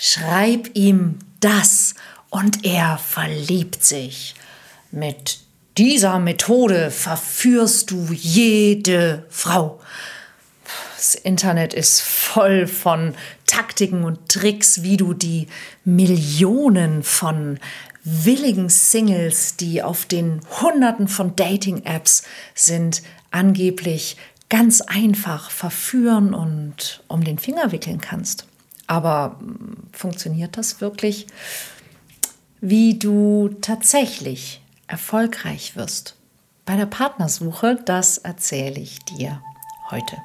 Schreib ihm das und er verliebt sich. Mit dieser Methode verführst du jede Frau. Das Internet ist voll von Taktiken und Tricks, wie du die Millionen von willigen Singles, die auf den Hunderten von Dating-Apps sind, angeblich ganz einfach verführen und um den Finger wickeln kannst. Aber hm, funktioniert das wirklich? Wie du tatsächlich erfolgreich wirst bei der Partnersuche, das erzähle ich dir heute.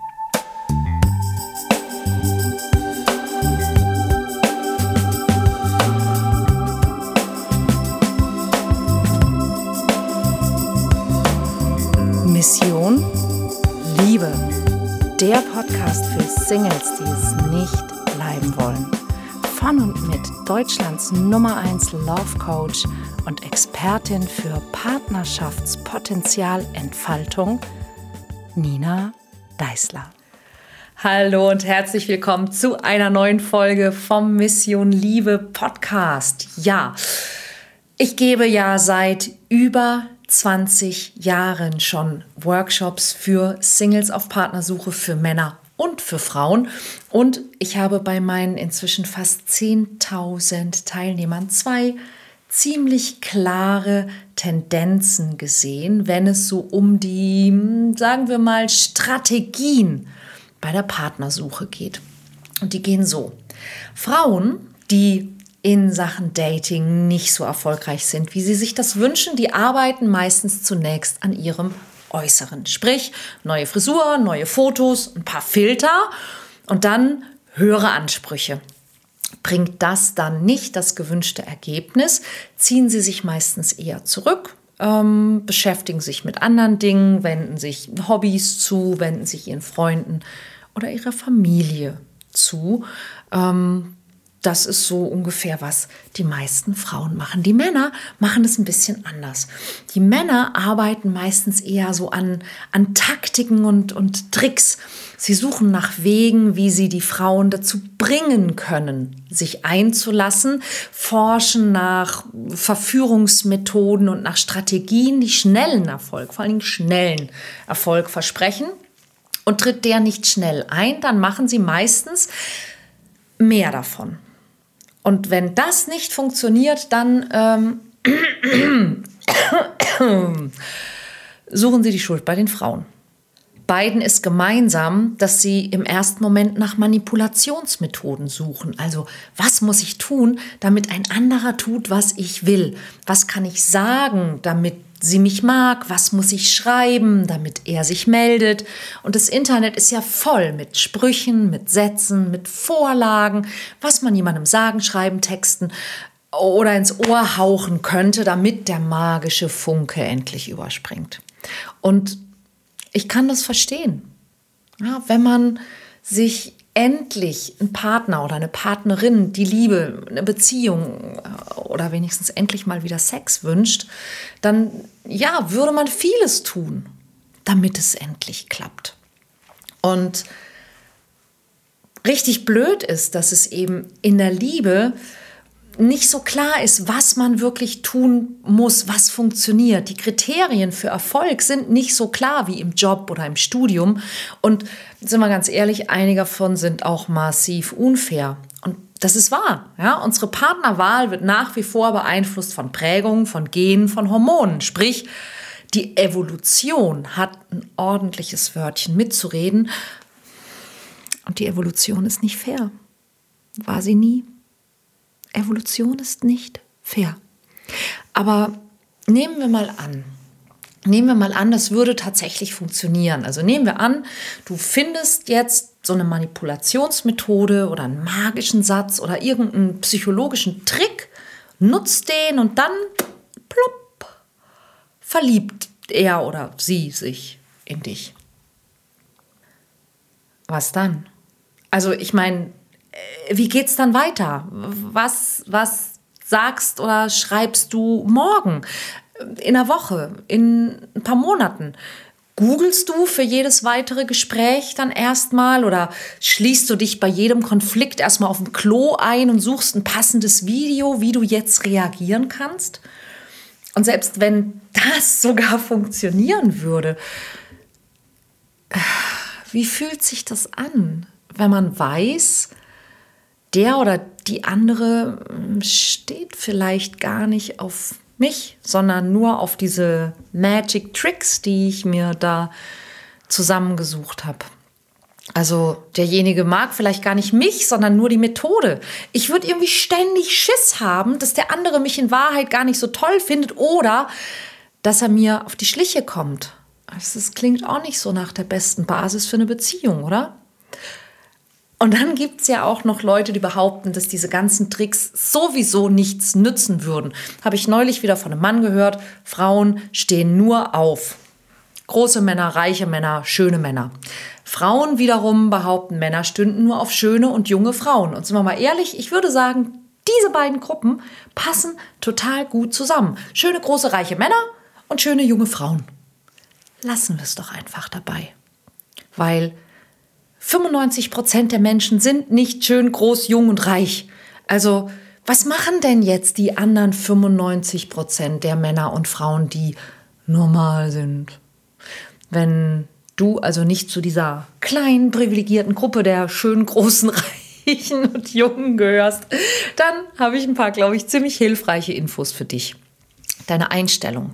Mission Liebe. Der Podcast für Singles, die es nicht bleiben wollen. Von und mit Deutschlands Nummer 1 Love Coach und Expertin für Partnerschaftspotenzialentfaltung, Nina Deißler. Hallo und herzlich willkommen zu einer neuen Folge vom Mission Liebe Podcast. Ja, ich gebe ja seit über 20 Jahren schon Workshops für Singles auf Partnersuche für Männer und für Frauen. Und ich habe bei meinen inzwischen fast 10.000 Teilnehmern zwei ziemlich klare Tendenzen gesehen, wenn es so um die, sagen wir mal, Strategien bei der Partnersuche geht. Und die gehen so. Frauen, die in Sachen Dating nicht so erfolgreich sind, wie sie sich das wünschen. Die arbeiten meistens zunächst an ihrem Äußeren. Sprich, neue Frisur, neue Fotos, ein paar Filter und dann höhere Ansprüche. Bringt das dann nicht das gewünschte Ergebnis, ziehen sie sich meistens eher zurück, ähm, beschäftigen sich mit anderen Dingen, wenden sich Hobbys zu, wenden sich ihren Freunden oder ihrer Familie zu. Ähm, das ist so ungefähr, was die meisten Frauen machen. Die Männer machen es ein bisschen anders. Die Männer arbeiten meistens eher so an, an Taktiken und, und Tricks. Sie suchen nach Wegen, wie sie die Frauen dazu bringen können, sich einzulassen, forschen nach Verführungsmethoden und nach Strategien, die schnellen Erfolg, vor allem schnellen Erfolg versprechen. Und tritt der nicht schnell ein, dann machen sie meistens mehr davon. Und wenn das nicht funktioniert, dann ähm, suchen Sie die Schuld bei den Frauen. Beiden ist gemeinsam, dass sie im ersten Moment nach Manipulationsmethoden suchen. Also, was muss ich tun, damit ein anderer tut, was ich will? Was kann ich sagen, damit sie mich mag, was muss ich schreiben, damit er sich meldet. Und das Internet ist ja voll mit Sprüchen, mit Sätzen, mit Vorlagen, was man jemandem sagen, schreiben, texten oder ins Ohr hauchen könnte, damit der magische Funke endlich überspringt. Und ich kann das verstehen. Ja, wenn man sich endlich einen Partner oder eine Partnerin, die Liebe, eine Beziehung äh, oder wenigstens endlich mal wieder Sex wünscht, dann ja, würde man vieles tun, damit es endlich klappt. Und richtig blöd ist, dass es eben in der Liebe nicht so klar ist, was man wirklich tun muss, was funktioniert. Die Kriterien für Erfolg sind nicht so klar wie im Job oder im Studium. Und sind wir ganz ehrlich, einige davon sind auch massiv unfair. Und das ist wahr. Ja? Unsere Partnerwahl wird nach wie vor beeinflusst von Prägungen, von Genen, von Hormonen. Sprich, die Evolution hat ein ordentliches Wörtchen mitzureden. Und die Evolution ist nicht fair. War sie nie. Evolution ist nicht fair. Aber nehmen wir mal an, nehmen wir mal an, das würde tatsächlich funktionieren. Also nehmen wir an, du findest jetzt so eine Manipulationsmethode oder einen magischen Satz oder irgendeinen psychologischen Trick, nutzt den und dann plopp, verliebt er oder sie sich in dich. Was dann? Also ich meine, wie geht's dann weiter? Was, was sagst oder schreibst du morgen, in einer Woche, in ein paar Monaten? Googlest du für jedes weitere Gespräch dann erstmal oder schließt du dich bei jedem Konflikt erstmal auf dem Klo ein und suchst ein passendes Video, wie du jetzt reagieren kannst? Und selbst wenn das sogar funktionieren würde, wie fühlt sich das an, wenn man weiß, der oder die andere hm, steht vielleicht gar nicht auf mich, sondern nur auf diese Magic Tricks, die ich mir da zusammengesucht habe. Also derjenige mag vielleicht gar nicht mich, sondern nur die Methode. Ich würde irgendwie ständig Schiss haben, dass der andere mich in Wahrheit gar nicht so toll findet oder dass er mir auf die Schliche kommt. Das klingt auch nicht so nach der besten Basis für eine Beziehung, oder? Und dann gibt es ja auch noch Leute, die behaupten, dass diese ganzen Tricks sowieso nichts nützen würden. Habe ich neulich wieder von einem Mann gehört, Frauen stehen nur auf. Große Männer, reiche Männer, schöne Männer. Frauen wiederum behaupten, Männer stünden nur auf schöne und junge Frauen. Und sind wir mal ehrlich, ich würde sagen, diese beiden Gruppen passen total gut zusammen. Schöne, große, reiche Männer und schöne, junge Frauen. Lassen wir es doch einfach dabei. Weil 95 Prozent der Menschen sind nicht schön, groß, jung und reich. Also, was machen denn jetzt die anderen 95 Prozent der Männer und Frauen, die normal sind? Wenn du also nicht zu dieser kleinen, privilegierten Gruppe der schönen, großen, reichen und jungen gehörst, dann habe ich ein paar, glaube ich, ziemlich hilfreiche Infos für dich. Deine Einstellung,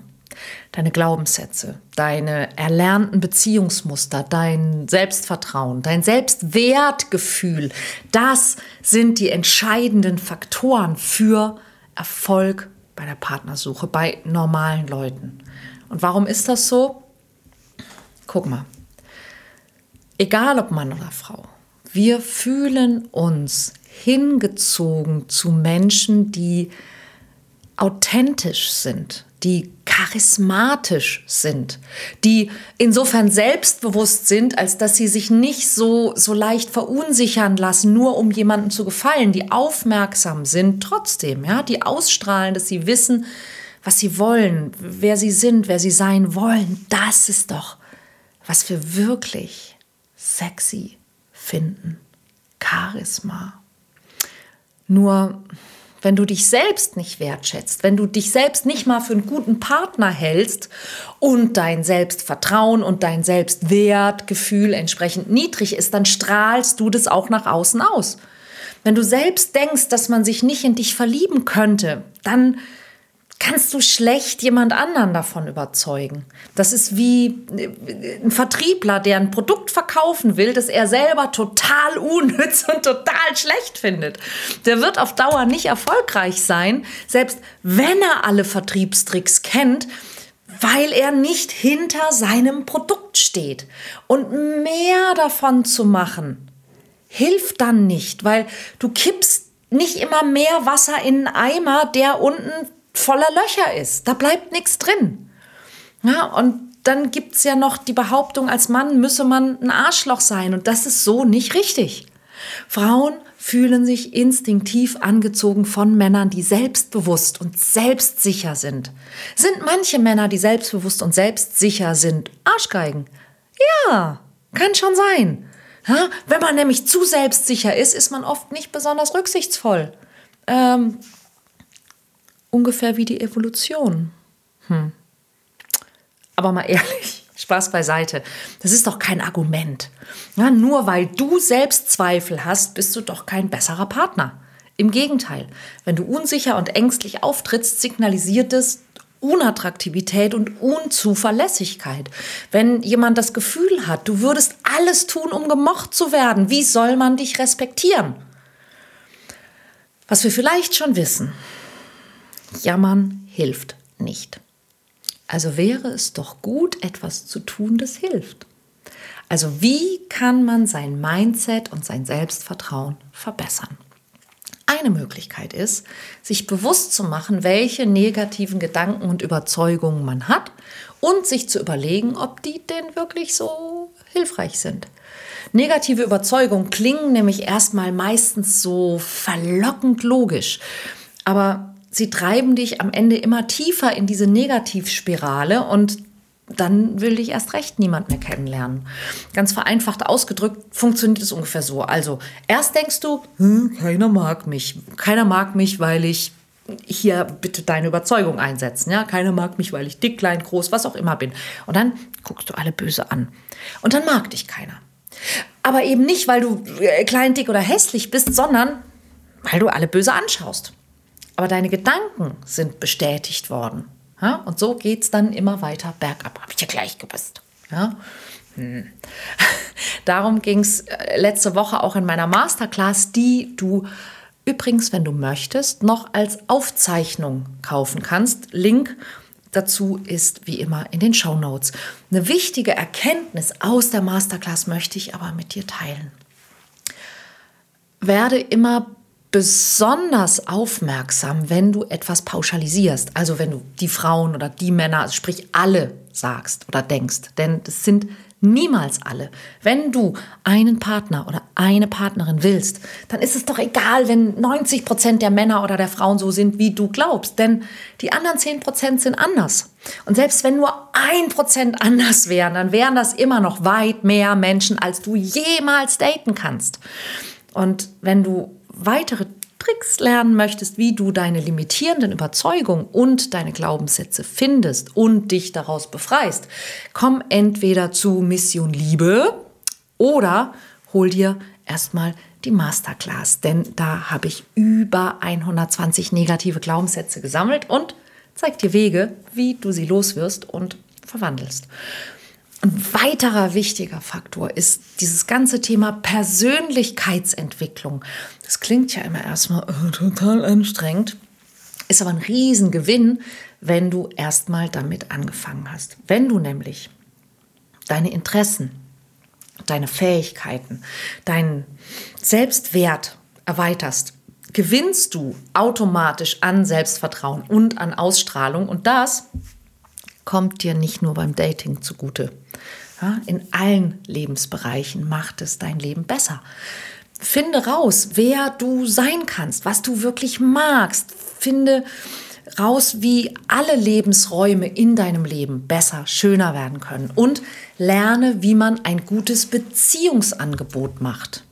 deine Glaubenssätze, deine erlernten Beziehungsmuster, dein Selbstvertrauen, dein Selbstwertgefühl, das sind die entscheidenden Faktoren für Erfolg bei der Partnersuche, bei normalen Leuten. Und warum ist das so? Guck mal, egal ob Mann oder Frau, wir fühlen uns hingezogen zu Menschen, die authentisch sind, die charismatisch sind, die insofern selbstbewusst sind, als dass sie sich nicht so, so leicht verunsichern lassen, nur um jemandem zu gefallen, die aufmerksam sind trotzdem, ja, die ausstrahlen, dass sie wissen, was sie wollen, wer sie sind, wer sie sein wollen. Das ist doch, was wir wirklich sexy finden. Charisma. Nur wenn du dich selbst nicht wertschätzt, wenn du dich selbst nicht mal für einen guten Partner hältst und dein Selbstvertrauen und dein Selbstwertgefühl entsprechend niedrig ist, dann strahlst du das auch nach außen aus. Wenn du selbst denkst, dass man sich nicht in dich verlieben könnte, dann kannst du schlecht jemand anderen davon überzeugen. Das ist wie äh, ein Vertriebler, der ein Produkt verkaufen will, das er selber total unnütz und total schlecht findet. Der wird auf Dauer nicht erfolgreich sein, selbst wenn er alle Vertriebstricks kennt, weil er nicht hinter seinem Produkt steht. Und mehr davon zu machen, hilft dann nicht, weil du kippst nicht immer mehr Wasser in einen Eimer, der unten voller Löcher ist. Da bleibt nichts drin. Ja, und dann gibt es ja noch die Behauptung, als Mann müsse man ein Arschloch sein. Und das ist so nicht richtig. Frauen fühlen sich instinktiv angezogen von Männern, die selbstbewusst und selbstsicher sind. Sind manche Männer, die selbstbewusst und selbstsicher sind, Arschgeigen? Ja, kann schon sein. Ja, wenn man nämlich zu selbstsicher ist, ist man oft nicht besonders rücksichtsvoll. Ähm, ungefähr wie die Evolution. Hm. Aber mal ehrlich, Spaß beiseite. Das ist doch kein Argument. Ja, nur weil du Selbstzweifel hast, bist du doch kein besserer Partner. Im Gegenteil, wenn du unsicher und ängstlich auftrittst, signalisiert es Unattraktivität und Unzuverlässigkeit. Wenn jemand das Gefühl hat, du würdest alles tun, um gemocht zu werden, wie soll man dich respektieren? Was wir vielleicht schon wissen, Jammern hilft nicht. Also wäre es doch gut, etwas zu tun, das hilft. Also wie kann man sein Mindset und sein Selbstvertrauen verbessern? Eine Möglichkeit ist, sich bewusst zu machen, welche negativen Gedanken und Überzeugungen man hat und sich zu überlegen, ob die denn wirklich so hilfreich sind. Negative Überzeugungen klingen nämlich erstmal meistens so verlockend logisch, aber sie treiben dich am Ende immer tiefer in diese Negativspirale und dann will dich erst recht niemand mehr kennenlernen. Ganz vereinfacht ausgedrückt funktioniert es ungefähr so. Also erst denkst du, hm, keiner mag mich. Keiner mag mich, weil ich hier bitte deine Überzeugung einsetzen. Ja? Keiner mag mich, weil ich dick, klein, groß, was auch immer bin. Und dann guckst du alle böse an. Und dann mag dich keiner. Aber eben nicht, weil du äh, klein, dick oder hässlich bist, sondern weil du alle böse anschaust. Aber deine Gedanken sind bestätigt worden. Ja? Und so geht es dann immer weiter bergab. Habe ich ja gleich gewusst. Ja? Hm. Darum ging es äh, letzte Woche auch in meiner Masterclass, die du übrigens, wenn du möchtest, noch als Aufzeichnung kaufen kannst. Link dazu ist wie immer in den Show Notes. Eine wichtige Erkenntnis aus der Masterclass möchte ich aber mit dir teilen. Werde immer besonders aufmerksam, wenn du etwas pauschalisierst. Also wenn du die Frauen oder die Männer, also sprich alle sagst oder denkst. Denn das sind niemals alle. Wenn du einen Partner oder eine Partnerin willst, dann ist es doch egal, wenn 90 Prozent der Männer oder der Frauen so sind, wie du glaubst. Denn die anderen 10 Prozent sind anders. Und selbst wenn nur ein Prozent anders wären, dann wären das immer noch weit mehr Menschen, als du jemals daten kannst. Und wenn du weitere Tricks lernen möchtest, wie du deine limitierenden Überzeugungen und deine Glaubenssätze findest und dich daraus befreist, komm entweder zu Mission Liebe oder hol dir erstmal die Masterclass, denn da habe ich über 120 negative Glaubenssätze gesammelt und zeig dir Wege, wie du sie loswirst und verwandelst. Ein weiterer wichtiger Faktor ist dieses ganze Thema Persönlichkeitsentwicklung. Das klingt ja immer erstmal äh, total anstrengend, ist aber ein Riesengewinn, wenn du erstmal damit angefangen hast. Wenn du nämlich deine Interessen, deine Fähigkeiten, deinen Selbstwert erweiterst, gewinnst du automatisch an Selbstvertrauen und an Ausstrahlung und das kommt dir nicht nur beim Dating zugute. Ja, in allen Lebensbereichen macht es dein Leben besser. Finde raus, wer du sein kannst, was du wirklich magst. Finde raus, wie alle Lebensräume in deinem Leben besser, schöner werden können. Und lerne, wie man ein gutes Beziehungsangebot macht.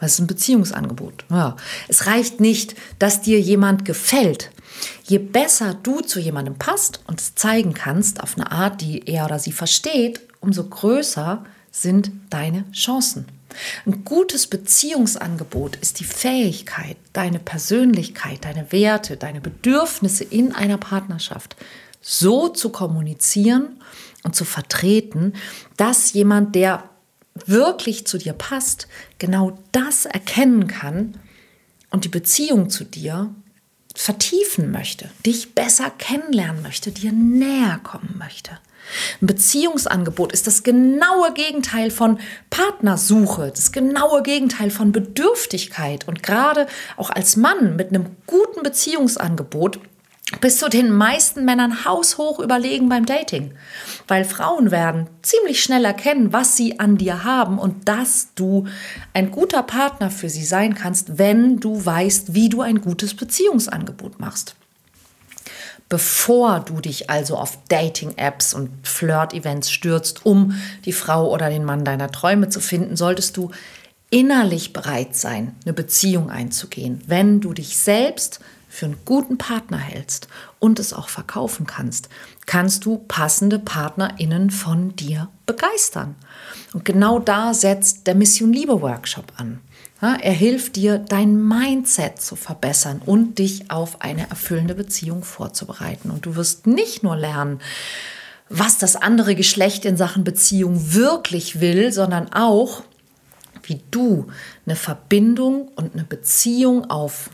Was ist ein Beziehungsangebot? Ja, es reicht nicht, dass dir jemand gefällt. Je besser du zu jemandem passt und es zeigen kannst auf eine Art, die er oder sie versteht, umso größer sind deine Chancen. Ein gutes Beziehungsangebot ist die Fähigkeit, deine Persönlichkeit, deine Werte, deine Bedürfnisse in einer Partnerschaft so zu kommunizieren und zu vertreten, dass jemand, der wirklich zu dir passt, genau das erkennen kann und die Beziehung zu dir vertiefen möchte, dich besser kennenlernen möchte, dir näher kommen möchte. Ein Beziehungsangebot ist das genaue Gegenteil von Partnersuche, das genaue Gegenteil von Bedürftigkeit. Und gerade auch als Mann mit einem guten Beziehungsangebot bist du den meisten Männern haushoch überlegen beim Dating. Weil Frauen werden ziemlich schnell erkennen, was sie an dir haben und dass du ein guter Partner für sie sein kannst, wenn du weißt, wie du ein gutes Beziehungsangebot machst. Bevor du dich also auf Dating-Apps und Flirt-Events stürzt, um die Frau oder den Mann deiner Träume zu finden, solltest du innerlich bereit sein, eine Beziehung einzugehen, wenn du dich selbst für einen guten Partner hältst und es auch verkaufen kannst, kannst du passende PartnerInnen von dir begeistern. Und genau da setzt der Mission Liebe Workshop an. Er hilft dir, dein Mindset zu verbessern und dich auf eine erfüllende Beziehung vorzubereiten. Und du wirst nicht nur lernen, was das andere Geschlecht in Sachen Beziehung wirklich will, sondern auch, wie du eine Verbindung und eine Beziehung auf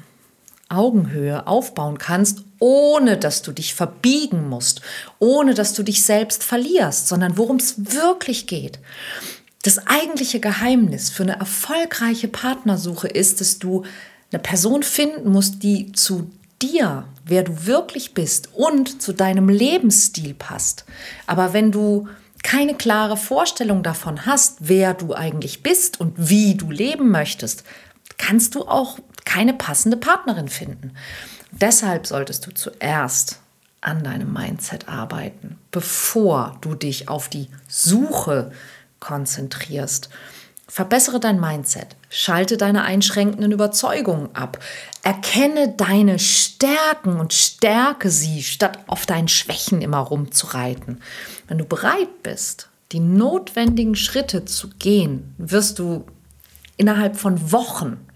Augenhöhe aufbauen kannst, ohne dass du dich verbiegen musst, ohne dass du dich selbst verlierst, sondern worum es wirklich geht. Das eigentliche Geheimnis für eine erfolgreiche Partnersuche ist, dass du eine Person finden musst, die zu dir, wer du wirklich bist und zu deinem Lebensstil passt. Aber wenn du keine klare Vorstellung davon hast, wer du eigentlich bist und wie du leben möchtest, kannst du auch keine passende Partnerin finden. Deshalb solltest du zuerst an deinem Mindset arbeiten, bevor du dich auf die Suche konzentrierst. Verbessere dein Mindset, schalte deine einschränkenden Überzeugungen ab, erkenne deine Stärken und stärke sie, statt auf deinen Schwächen immer rumzureiten. Wenn du bereit bist, die notwendigen Schritte zu gehen, wirst du innerhalb von Wochen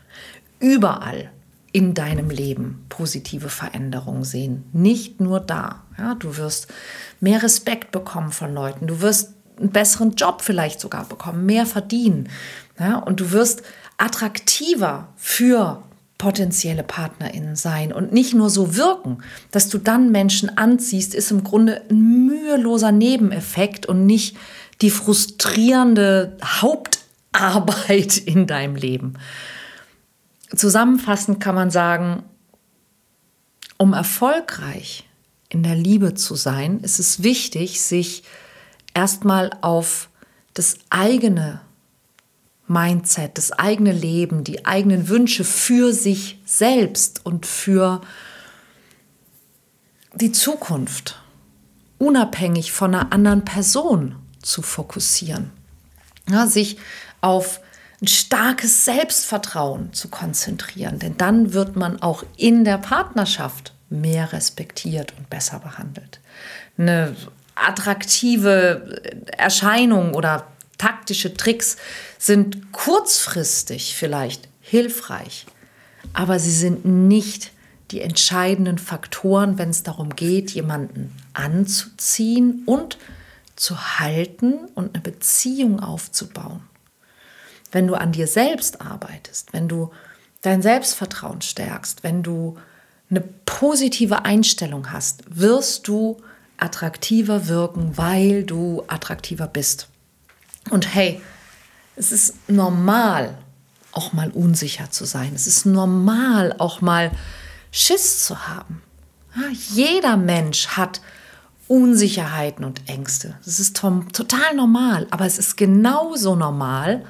überall in deinem Leben positive Veränderungen sehen. Nicht nur da. Ja, du wirst mehr Respekt bekommen von Leuten. Du wirst einen besseren Job vielleicht sogar bekommen, mehr verdienen. Ja, und du wirst attraktiver für potenzielle PartnerInnen sein und nicht nur so wirken, dass du dann Menschen anziehst, ist im Grunde ein müheloser Nebeneffekt und nicht die frustrierende Hauptarbeit in deinem Leben. Zusammenfassend kann man sagen, um erfolgreich in der Liebe zu sein, ist es wichtig, sich erstmal auf das eigene Mindset, das eigene Leben, die eigenen Wünsche für sich selbst und für die Zukunft, unabhängig von einer anderen Person zu fokussieren. Ja, sich auf ein starkes Selbstvertrauen zu konzentrieren, denn dann wird man auch in der Partnerschaft mehr respektiert und besser behandelt. Eine attraktive Erscheinung oder taktische Tricks sind kurzfristig vielleicht hilfreich, aber sie sind nicht die entscheidenden Faktoren, wenn es darum geht, jemanden anzuziehen und zu halten und eine Beziehung aufzubauen. Wenn du an dir selbst arbeitest, wenn du dein Selbstvertrauen stärkst, wenn du eine positive Einstellung hast, wirst du attraktiver wirken, weil du attraktiver bist. Und hey, es ist normal, auch mal unsicher zu sein. Es ist normal, auch mal Schiss zu haben. Ja, jeder Mensch hat Unsicherheiten und Ängste. Das ist total normal, aber es ist genauso normal,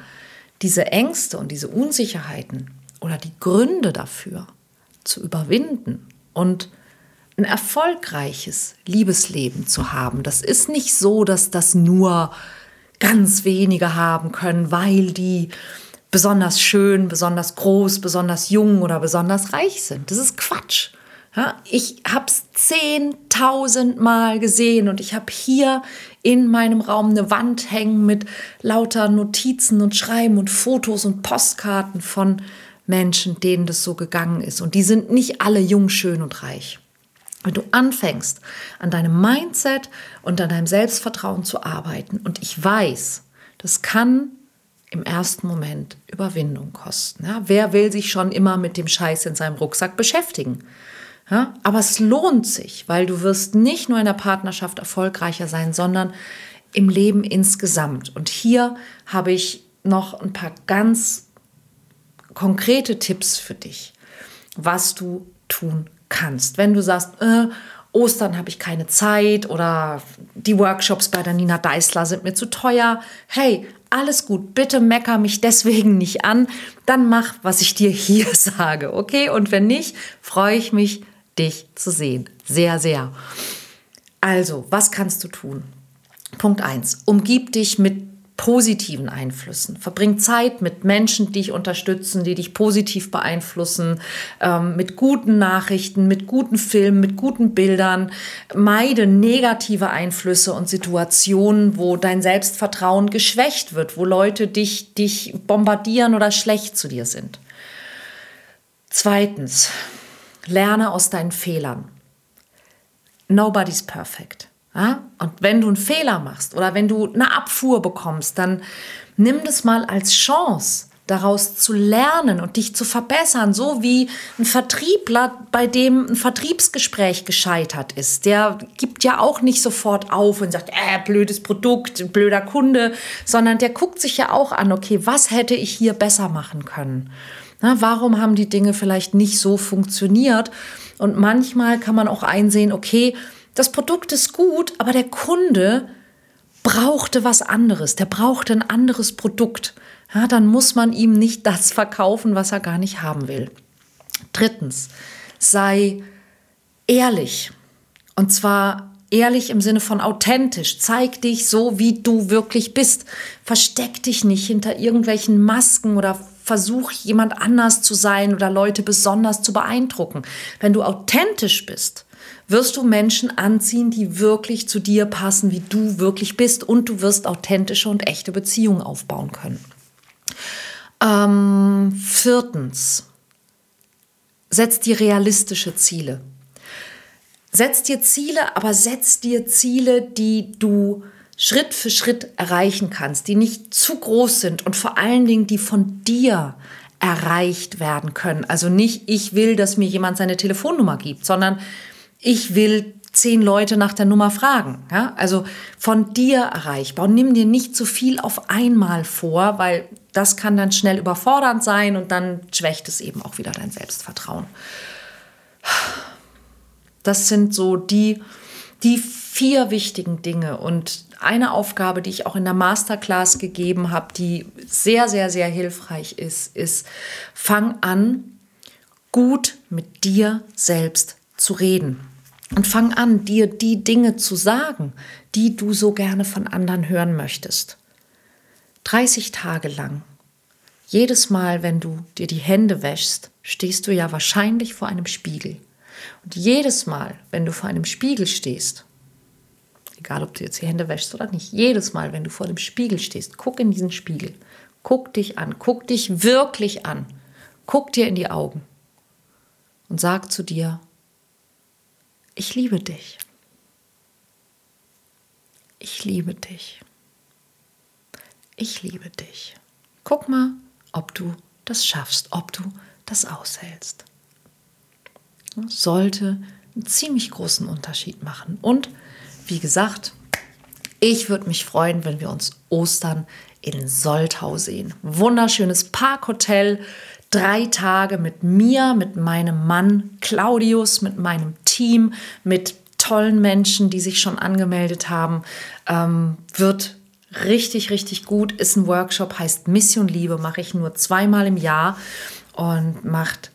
diese Ängste und diese Unsicherheiten oder die Gründe dafür zu überwinden und ein erfolgreiches Liebesleben zu haben. Das ist nicht so, dass das nur ganz wenige haben können, weil die besonders schön, besonders groß, besonders jung oder besonders reich sind. Das ist Quatsch. Ja, ich habe es zehntausend Mal gesehen und ich habe hier in meinem Raum eine Wand hängen mit lauter Notizen und Schreiben und Fotos und Postkarten von Menschen, denen das so gegangen ist. Und die sind nicht alle jung, schön und reich. Wenn du anfängst, an deinem Mindset und an deinem Selbstvertrauen zu arbeiten, und ich weiß, das kann im ersten Moment Überwindung kosten. Ja, wer will sich schon immer mit dem Scheiß in seinem Rucksack beschäftigen? Ja, aber es lohnt sich, weil du wirst nicht nur in der Partnerschaft erfolgreicher sein, sondern im Leben insgesamt. Und hier habe ich noch ein paar ganz konkrete Tipps für dich, was du tun kannst. Wenn du sagst, äh, Ostern habe ich keine Zeit oder die Workshops bei der Nina Deißler sind mir zu teuer. Hey, alles gut, bitte mecker mich deswegen nicht an. Dann mach, was ich dir hier sage, okay? Und wenn nicht, freue ich mich, dich zu sehen. Sehr, sehr. Also, was kannst du tun? Punkt 1. Umgib dich mit positiven Einflüssen. Verbring Zeit mit Menschen, die dich unterstützen, die dich positiv beeinflussen, ähm, mit guten Nachrichten, mit guten Filmen, mit guten Bildern. Meide negative Einflüsse und Situationen, wo dein Selbstvertrauen geschwächt wird, wo Leute dich, dich bombardieren oder schlecht zu dir sind. Zweitens, lerne aus deinen Fehlern. Nobody's perfect. Ja? Und wenn du einen Fehler machst oder wenn du eine Abfuhr bekommst, dann nimm das mal als Chance, daraus zu lernen und dich zu verbessern, so wie ein Vertriebler, bei dem ein Vertriebsgespräch gescheitert ist. Der gibt ja auch nicht sofort auf und sagt, äh, blödes Produkt, blöder Kunde, sondern der guckt sich ja auch an, okay, was hätte ich hier besser machen können? Na, warum haben die Dinge vielleicht nicht so funktioniert? Und manchmal kann man auch einsehen, okay, das Produkt ist gut, aber der Kunde brauchte was anderes, der brauchte ein anderes Produkt. Ja, dann muss man ihm nicht das verkaufen, was er gar nicht haben will. Drittens, sei ehrlich Und zwar ehrlich im Sinne von authentisch. Zeig dich so, wie du wirklich bist. Versteck dich nicht hinter irgendwelchen Masken oder versuch jemand anders zu sein oder Leute besonders zu beeindrucken. Wenn du authentisch bist, wirst du Menschen anziehen, die wirklich zu dir passen, wie du wirklich bist und du wirst authentische und echte Beziehungen aufbauen können. Ähm, viertens, setz dir realistische Ziele. Setz dir Ziele, aber setz dir Ziele, die du Schritt für Schritt erreichen kannst, die nicht zu groß sind und vor allen Dingen, die von dir erreicht werden können. Also nicht, ich will, dass mir jemand seine Telefonnummer gibt, sondern ich will zehn Leute nach der Nummer fragen. Ja? Also von dir erreichbar. Und nimm dir nicht zu viel auf einmal vor, weil das kann dann schnell überfordernd sein und dann schwächt es eben auch wieder dein Selbstvertrauen. Das sind so die, die vier wichtigen Dinge. Und eine Aufgabe, die ich auch in der Masterclass gegeben habe, die sehr, sehr, sehr hilfreich ist, ist, fang an, gut mit dir selbst zu reden. Und fang an, dir die Dinge zu sagen, die du so gerne von anderen hören möchtest. 30 Tage lang. Jedes Mal, wenn du dir die Hände wäschst, stehst du ja wahrscheinlich vor einem Spiegel. Und jedes Mal, wenn du vor einem Spiegel stehst, egal ob du jetzt die Hände wäschst oder nicht, jedes Mal, wenn du vor dem Spiegel stehst, guck in diesen Spiegel, guck dich an, guck dich wirklich an, guck dir in die Augen und sag zu dir, ich liebe dich. Ich liebe dich. Ich liebe dich. Guck mal, ob du das schaffst, ob du das aushältst sollte einen ziemlich großen Unterschied machen. Und wie gesagt, ich würde mich freuen, wenn wir uns Ostern in Soltau sehen. Wunderschönes Parkhotel, drei Tage mit mir, mit meinem Mann Claudius, mit meinem Team, mit tollen Menschen, die sich schon angemeldet haben. Ähm, wird richtig, richtig gut. Ist ein Workshop, heißt Mission Liebe, mache ich nur zweimal im Jahr und macht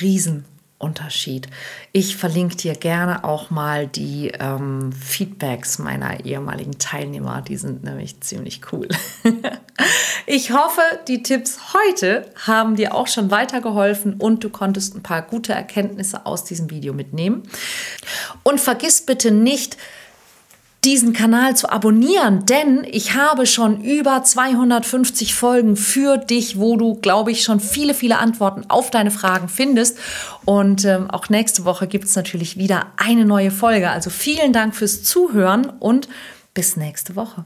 riesen Unterschied. Ich verlinke dir gerne auch mal die ähm, Feedbacks meiner ehemaligen Teilnehmer. Die sind nämlich ziemlich cool. ich hoffe, die Tipps heute haben dir auch schon weitergeholfen und du konntest ein paar gute Erkenntnisse aus diesem Video mitnehmen. Und vergiss bitte nicht, diesen Kanal zu abonnieren, denn ich habe schon über 250 Folgen für dich, wo du, glaube ich, schon viele, viele Antworten auf deine Fragen findest. Und ähm, auch nächste Woche gibt es natürlich wieder eine neue Folge. Also vielen Dank fürs Zuhören und bis nächste Woche.